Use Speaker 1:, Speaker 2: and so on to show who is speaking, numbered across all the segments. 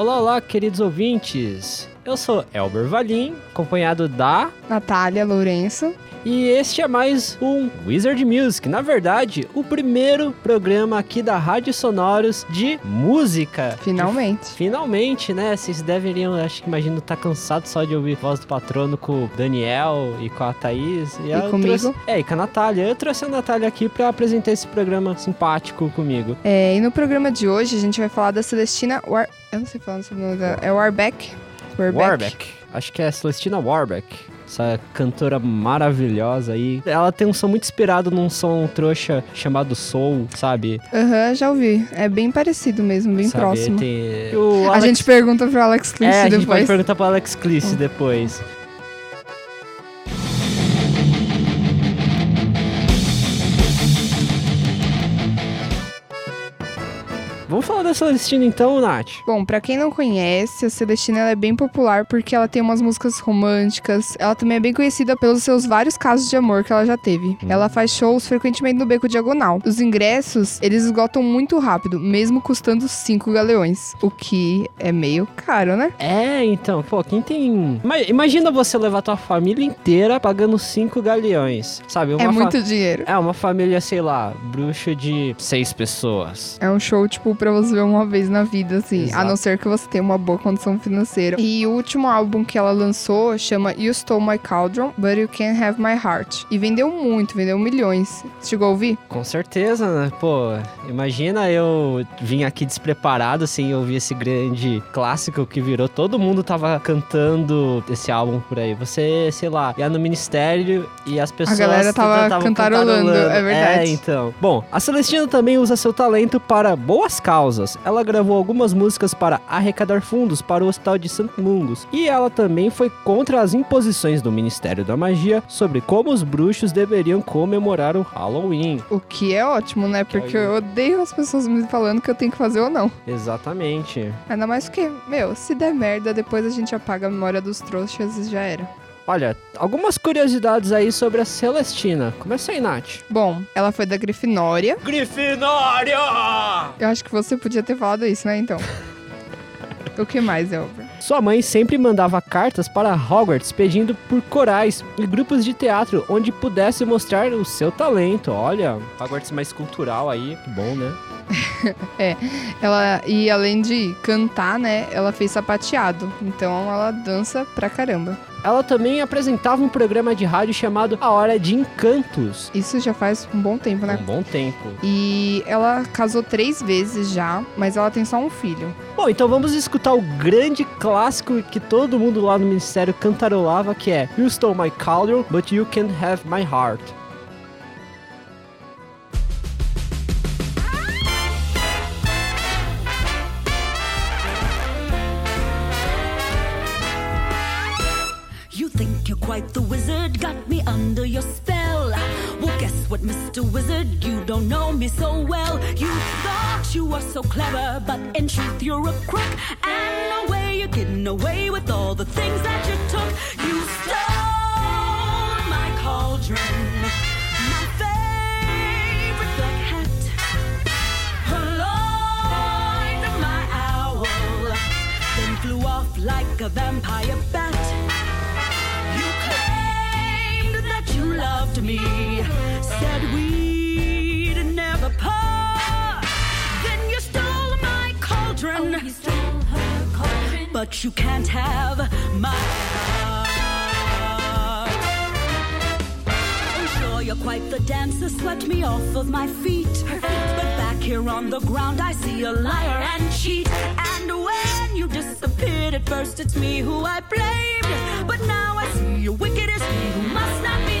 Speaker 1: Olá, olá, queridos ouvintes. Eu sou Elber Valim, acompanhado da
Speaker 2: Natália Lourenço.
Speaker 1: E este é mais um Wizard Music. Na verdade, o primeiro programa aqui da Rádio Sonoros de música.
Speaker 2: Finalmente.
Speaker 1: De... Finalmente, né? Vocês deveriam, acho que imagino, tá cansado só de ouvir voz do patrono com o Daniel e com a Thaís.
Speaker 2: E, e comigo.
Speaker 1: Trouxe... É, e com a Natália. Eu trouxe a Natália aqui para apresentar esse programa simpático comigo.
Speaker 2: É, e no programa de hoje a gente vai falar da Celestina War... Eu não sei falar o nome dela. É Warbeck?
Speaker 1: Warbeck. Warbeck. Acho que é Celestina Warbeck essa cantora maravilhosa aí. Ela tem um som muito inspirado num som trouxa chamado Soul, sabe?
Speaker 2: Aham, uhum, já ouvi. É bem parecido mesmo, bem sabe, próximo.
Speaker 1: Tem...
Speaker 2: Alex... A gente pergunta pro Alex Cliss
Speaker 1: é,
Speaker 2: depois.
Speaker 1: a gente pode perguntar pro Alex Cliss depois. Vamos falar da Celestina então, Nath?
Speaker 2: Bom, para quem não conhece, a Celestina é bem popular porque ela tem umas músicas românticas. Ela também é bem conhecida pelos seus vários casos de amor que ela já teve. Hum. Ela faz shows frequentemente no Beco Diagonal. Os ingressos, eles esgotam muito rápido, mesmo custando 5 galeões, o que é meio caro, né?
Speaker 1: É, então, pô, quem tem... Imagina você levar tua família inteira pagando 5 galeões, sabe?
Speaker 2: Uma é muito fa... dinheiro.
Speaker 1: É, uma família, sei lá, bruxa de 6 pessoas.
Speaker 2: É um show, tipo, pra você uma vez na vida, assim. Exato. A não ser que você tenha uma boa condição financeira. E o último álbum que ela lançou chama You Stole My Cauldron, But You Can't Have My Heart. E vendeu muito, vendeu milhões. Chegou a ouvir?
Speaker 1: Com certeza, né? Pô, imagina eu vim aqui despreparado sem ouvir esse grande clássico que virou. Todo mundo tava cantando esse álbum por aí. Você, sei lá, ia no ministério e as pessoas.
Speaker 2: A galera tava cantarolando, cantarolando, é verdade.
Speaker 1: É, então. Bom, a Celestina também usa seu talento para boas causas. Ela gravou algumas músicas para arrecadar fundos para o Hospital de St. Mungus. E ela também foi contra as imposições do Ministério da Magia sobre como os bruxos deveriam comemorar o Halloween.
Speaker 2: O que é ótimo, né? Porque eu odeio as pessoas me falando que eu tenho que fazer ou não.
Speaker 1: Exatamente.
Speaker 2: Ainda mais que, meu, se der merda, depois a gente apaga a memória dos trouxas e já era.
Speaker 1: Olha, algumas curiosidades aí sobre a Celestina. Começa aí, Nath.
Speaker 2: Bom, ela foi da Grifinória.
Speaker 1: Grifinória!
Speaker 2: Eu acho que você podia ter falado isso, né, então? o que mais, Elber?
Speaker 1: Sua mãe sempre mandava cartas para Hogwarts pedindo por corais e grupos de teatro onde pudesse mostrar o seu talento. Olha, Hogwarts mais cultural aí, que bom, né?
Speaker 2: é, ela e além de cantar, né, ela fez sapateado. Então ela dança pra caramba
Speaker 1: ela também apresentava um programa de rádio chamado A Hora de Encantos.
Speaker 2: Isso já faz um bom tempo, né?
Speaker 1: Um bom tempo.
Speaker 2: E ela casou três vezes já, mas ela tem só um filho.
Speaker 1: Bom, então vamos escutar o grande clássico que todo mundo lá no Ministério cantarolava, que é You Stole My Cauldron, But You Can Have My Heart.
Speaker 3: Quite the wizard, got me under your spell. Well, guess what, Mr. Wizard? You don't know me so well. You thought you were so clever, but in truth, you're a crook. And no way you're getting away with all the things that you took. You stole my cauldron, my favorite black hat, my owl, then flew off like a vampire bat. Me, said we'd never part. Then you stole my cauldron, oh, stole cauldron. but you can't have my heart. I'm sure you're quite the dancer, swept me off of my feet. But back here on the ground, I see a liar and cheat. And when you disappeared, at first it's me who I blamed. But now I see you're wicked as me who must not be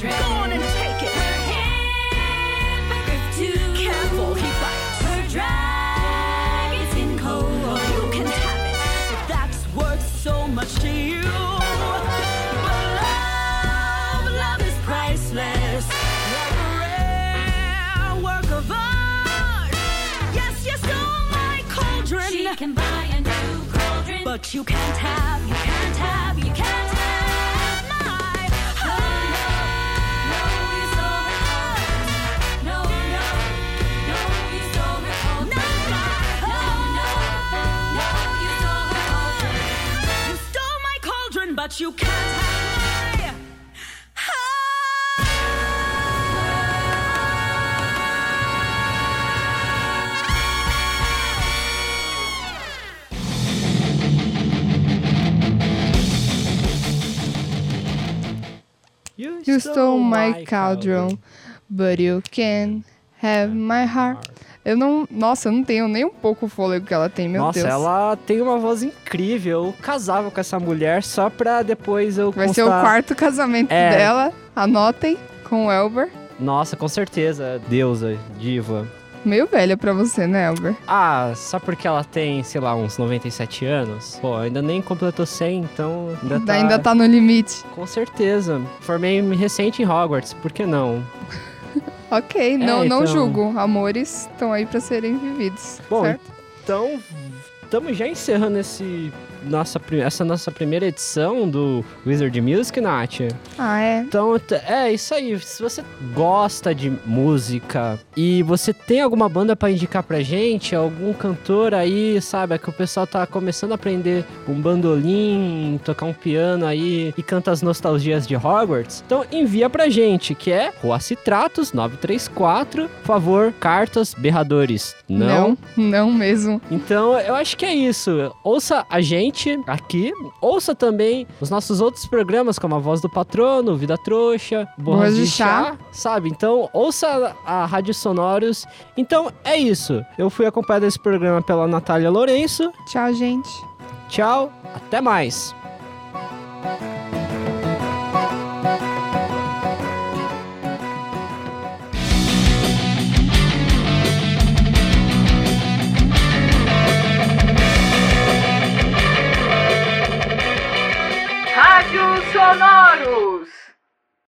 Speaker 3: children. Go on and take it. Her hand, if too careful, he bites. Her drag is in cold. You can have it if that's worth so much to you. But love, love is priceless. Like a rare work of art. Yes, you stole my cauldron. She can buy a new cauldron, but you can't have. You can't you can't have my heart. You stole my cauldron, but you
Speaker 2: can have my heart. Eu não. Nossa, eu não tenho nem um pouco o fôlego que ela tem, meu
Speaker 1: Nossa,
Speaker 2: Deus.
Speaker 1: ela tem uma voz incrível. Eu casava com essa mulher só pra depois eu
Speaker 2: Vai ser o
Speaker 1: constar-
Speaker 2: quarto casamento
Speaker 1: É.
Speaker 2: dela. Anotem com o Elber.
Speaker 1: Nossa, com certeza, deusa, diva.
Speaker 2: Meio velha pra você, né, Elber?
Speaker 1: Ah, só porque ela tem, sei lá, uns 97 anos? Pô, ainda nem completou 100, então ainda tá...
Speaker 2: Ainda tá no limite.
Speaker 1: Com certeza. Formei recente em Hogwarts, por que não?
Speaker 2: Ok, não, não
Speaker 1: então-
Speaker 2: julgo. Amores estão aí pra serem vividos.
Speaker 1: Bom,
Speaker 2: certo?
Speaker 1: Então, estamos já encerrando esse nossa, essa nossa primeira edição do Wizard Music, Nath.
Speaker 2: Ah, é.
Speaker 1: Então, é isso aí. Se você gosta de música e você tem alguma banda pra indicar pra gente, algum cantor aí, sabe, é que o pessoal tá começando a aprender um bandolim, tocar um piano aí e canta as nostalgias de Hogwarts, então envia pra gente, que é Rua Citratos 934, por favor, cartas, berradores. Não.
Speaker 2: Não, não mesmo.
Speaker 1: Então, eu acho que é isso. Ouça a gente aqui, ouça também os nossos outros programas, como A Voz do Patrono, Vida Trouxa, Borras de, chá, sabe? Então, ouça a, a Rádio Sonoros. Então, é isso. Eu fui acompanhado desse programa pela Natália Lourenço.
Speaker 2: Tchau, gente.
Speaker 1: Tchau, até mais.